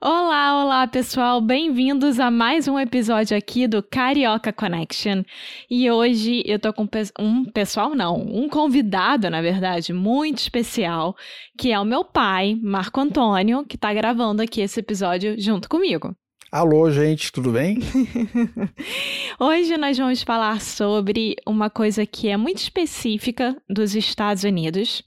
Olá, olá pessoal, bem-vindos a mais um episódio aqui do Carioca Connection. E hoje eu tô com um pessoal, não, um convidado, na verdade, muito especial, que é o meu pai, Marco Antônio, que tá gravando aqui esse episódio junto comigo. Alô, gente, tudo bem? Hoje nós vamos falar sobre uma coisa que é muito específica dos Estados Unidos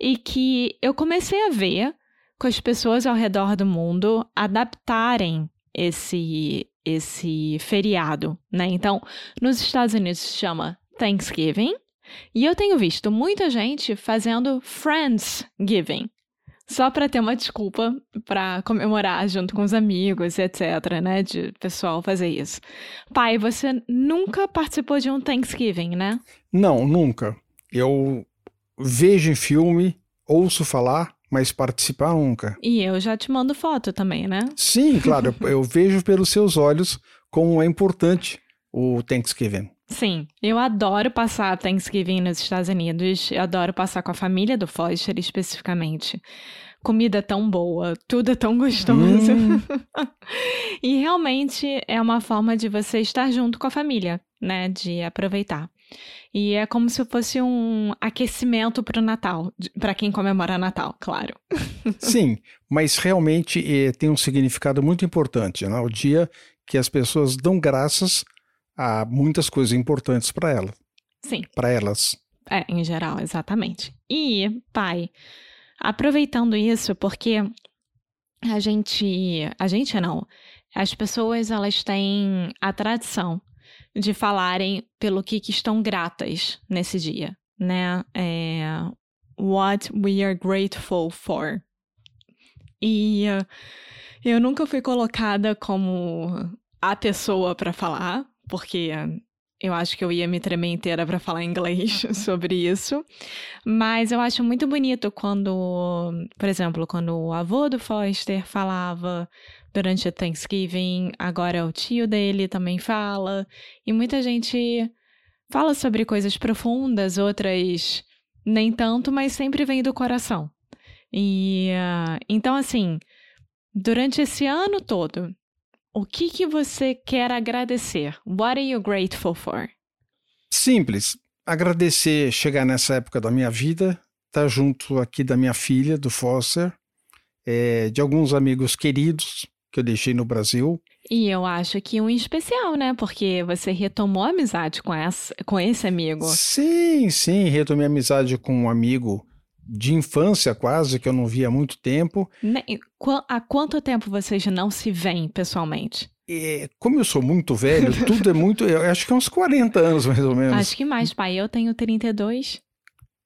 e que eu comecei a ver com as pessoas ao redor do mundo adaptarem esse esse feriado, né? Então, nos Estados Unidos se chama Thanksgiving, e eu tenho visto muita gente fazendo Friendsgiving, só para ter uma desculpa para comemorar junto com os amigos, etc, né, de pessoal fazer isso. Pai, você nunca participou de um Thanksgiving, né? Não, nunca. Eu vejo em filme, ouço falar, mas participar nunca. E eu já te mando foto também, né? Sim, claro. eu vejo pelos seus olhos como é importante o Thanksgiving. Sim, eu adoro passar Thanksgiving nos Estados Unidos. Eu adoro passar com a família do Foster especificamente. Comida é tão boa, tudo é tão gostoso. Hum. e realmente é uma forma de você estar junto com a família, né? De aproveitar. E é como se fosse um aquecimento para o Natal, para quem comemora Natal, claro. Sim, mas realmente eh, tem um significado muito importante, né? O dia que as pessoas dão graças a muitas coisas importantes para ela. Sim. Para elas. É, em geral, exatamente. E, pai, aproveitando isso, porque a gente, a gente não, as pessoas elas têm a tradição de falarem pelo que, que estão gratas nesse dia, né? É, what we are grateful for. E uh, eu nunca fui colocada como a pessoa para falar, porque eu acho que eu ia me tremer inteira para falar inglês sobre isso. Mas eu acho muito bonito quando, por exemplo, quando o avô do Foster falava durante a Thanksgiving, agora o tio dele também fala, e muita gente fala sobre coisas profundas, outras nem tanto, mas sempre vem do coração. E uh, então assim, durante esse ano todo, o que que você quer agradecer? What are you grateful for? Simples. Agradecer chegar nessa época da minha vida, estar tá junto aqui da minha filha, do Foster, é, de alguns amigos queridos que eu deixei no Brasil. E eu acho que um especial, né? Porque você retomou a amizade com, essa, com esse amigo. Sim, sim, retomei a amizade com um amigo de infância quase, que eu não via há muito tempo. Há quanto tempo vocês não se veem pessoalmente? É, como eu sou muito velho, tudo é muito. Eu acho que é uns 40 anos, mais ou menos. Acho que mais, pai. Eu tenho 32.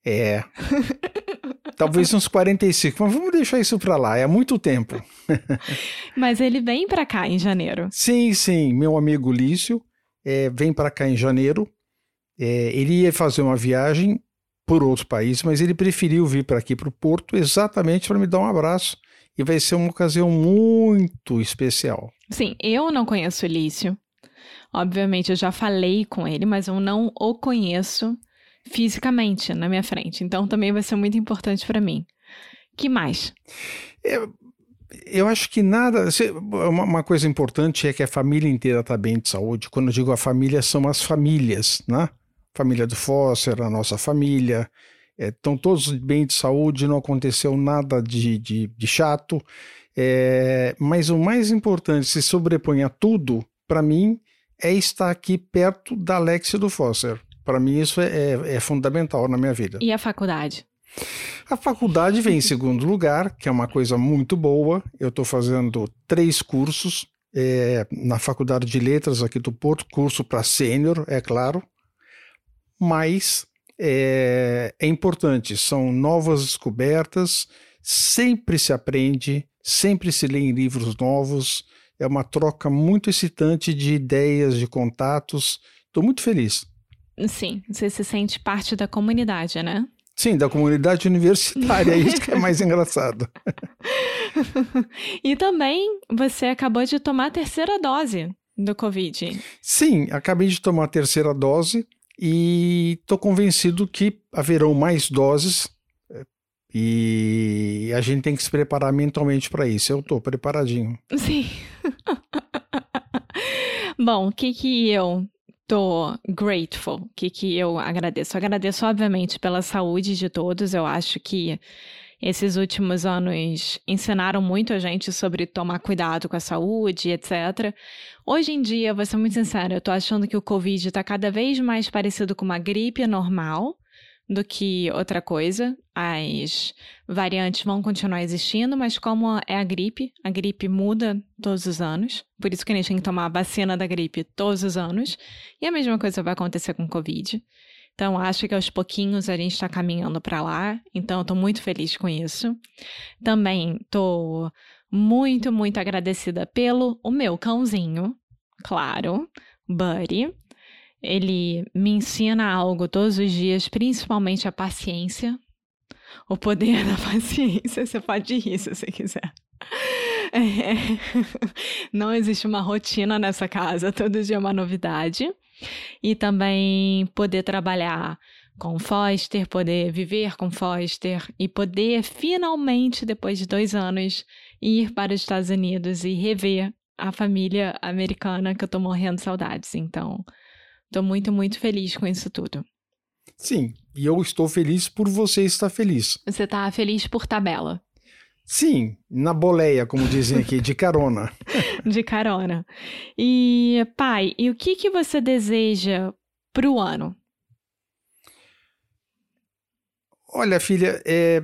É. Talvez uns 45, mas vamos deixar isso para lá, é muito tempo. mas ele vem para cá em janeiro. Sim, sim. Meu amigo Lício é, vem para cá em janeiro. É, ele ia fazer uma viagem por outro país, mas ele preferiu vir para aqui, para o Porto, exatamente para me dar um abraço. E vai ser uma ocasião muito especial. Sim, eu não conheço o Lício. Obviamente, eu já falei com ele, mas eu não o conheço fisicamente na minha frente. Então também vai ser muito importante para mim. Que mais? Eu, eu acho que nada. Uma coisa importante é que a família inteira está bem de saúde. Quando eu digo a família, são as famílias, né? Família do Foster, a nossa família. Estão é, todos bem de saúde, não aconteceu nada de, de, de chato. É, mas o mais importante, se sobrepõe a tudo, para mim, é estar aqui perto da Alex e do Foster. Para mim, isso é, é, é fundamental na minha vida. E a faculdade? A faculdade vem em segundo lugar, que é uma coisa muito boa. Eu estou fazendo três cursos é, na Faculdade de Letras aqui do Porto, curso para sênior, é claro. Mas é, é importante, são novas descobertas, sempre se aprende, sempre se lê em livros novos. É uma troca muito excitante de ideias, de contatos. Estou muito feliz. Sim, você se sente parte da comunidade, né? Sim, da comunidade universitária, é isso que é mais engraçado. e também você acabou de tomar a terceira dose do Covid. Sim, acabei de tomar a terceira dose e estou convencido que haverão mais doses é, e a gente tem que se preparar mentalmente para isso. Eu estou preparadinho. Sim. Bom, o que que eu tô grateful? O que, que eu agradeço? Agradeço, obviamente, pela saúde de todos. Eu acho que esses últimos anos ensinaram muito a gente sobre tomar cuidado com a saúde, etc. Hoje em dia, vou ser muito sincera, eu tô achando que o Covid tá cada vez mais parecido com uma gripe normal do que outra coisa. As variantes vão continuar existindo, mas como é a gripe, a gripe muda todos os anos. Por isso que a gente tem que tomar a vacina da gripe todos os anos. E a mesma coisa vai acontecer com o Covid. Então, acho que aos pouquinhos a gente está caminhando para lá. Então, estou muito feliz com isso. Também estou muito, muito agradecida pelo o meu cãozinho, claro, Buddy. Ele me ensina algo todos os dias, principalmente a paciência. O poder da paciência. Você pode rir se você quiser. É. Não existe uma rotina nessa casa, todo dia é uma novidade. E também poder trabalhar com Foster, poder viver com Foster e poder finalmente, depois de dois anos, ir para os Estados Unidos e rever a família americana que eu tô morrendo de saudades. Então, Estou muito, muito feliz com isso tudo. Sim, e eu estou feliz por você estar feliz. Você está feliz por tabela? Sim, na boleia, como dizem aqui, de carona. de carona. E, pai, e o que, que você deseja para o ano? Olha, filha, é,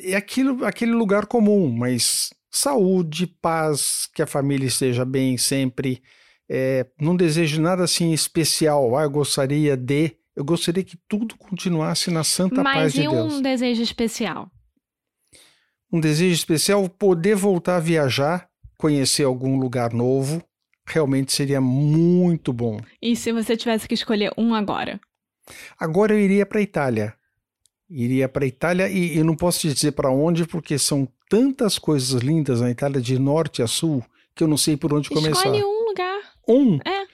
é aquilo, aquele lugar comum, mas saúde, paz, que a família esteja bem sempre é, não desejo nada assim especial. Ah, eu gostaria de. Eu gostaria que tudo continuasse na santa Mas paz de Deus. Mas e um desejo especial? Um desejo especial poder voltar a viajar, conhecer algum lugar novo. Realmente seria muito bom. E se você tivesse que escolher um agora? Agora eu iria para a Itália. Iria para a Itália e eu não posso te dizer para onde porque são tantas coisas lindas na Itália de norte a sul que eu não sei por onde Escolhe começar. Escolhe um um. É.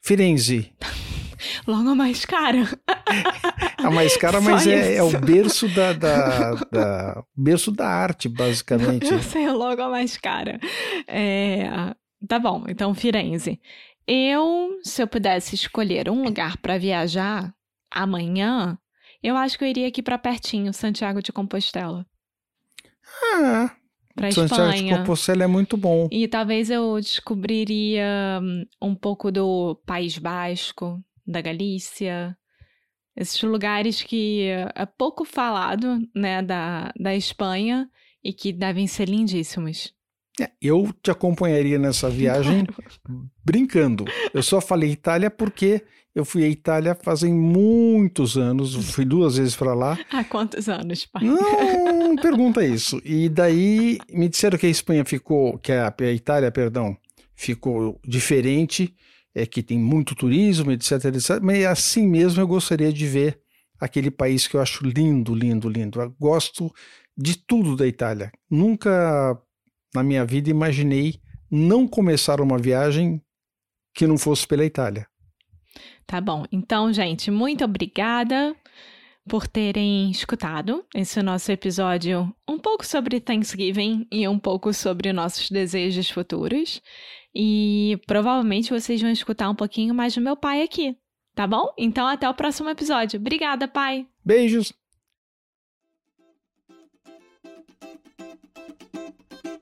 Firenze. Logo a mais cara. A mais cara, mas é, é, o berço da, da, da, berço da arte, basicamente. Eu sei, logo a mais cara. É, tá bom, então Firenze. Eu, se eu pudesse escolher um lugar para viajar amanhã, eu acho que eu iria aqui para pertinho, Santiago de Compostela. Ah, para Santiago Espanha. de Compostela é muito bom. E talvez eu descobriria hum, um pouco do País Basco, da Galícia, esses lugares que é pouco falado, né, da, da Espanha e que devem ser lindíssimos. É, eu te acompanharia nessa viagem claro. brincando. Eu só falei Itália porque eu fui à Itália fazem muitos anos, fui duas vezes para lá. Há quantos anos, pai? Não, pergunta isso. E daí me disseram que a Espanha ficou, que a, a Itália, perdão, ficou diferente, é que tem muito turismo, etc, etc. Mas assim mesmo eu gostaria de ver aquele país que eu acho lindo, lindo, lindo. Eu gosto de tudo da Itália. Nunca na minha vida imaginei não começar uma viagem que não fosse pela Itália. Tá bom. Então, gente, muito obrigada por terem escutado esse nosso episódio um pouco sobre Thanksgiving e um pouco sobre nossos desejos futuros. E provavelmente vocês vão escutar um pouquinho mais do meu pai aqui, tá bom? Então até o próximo episódio. Obrigada, pai. Beijos.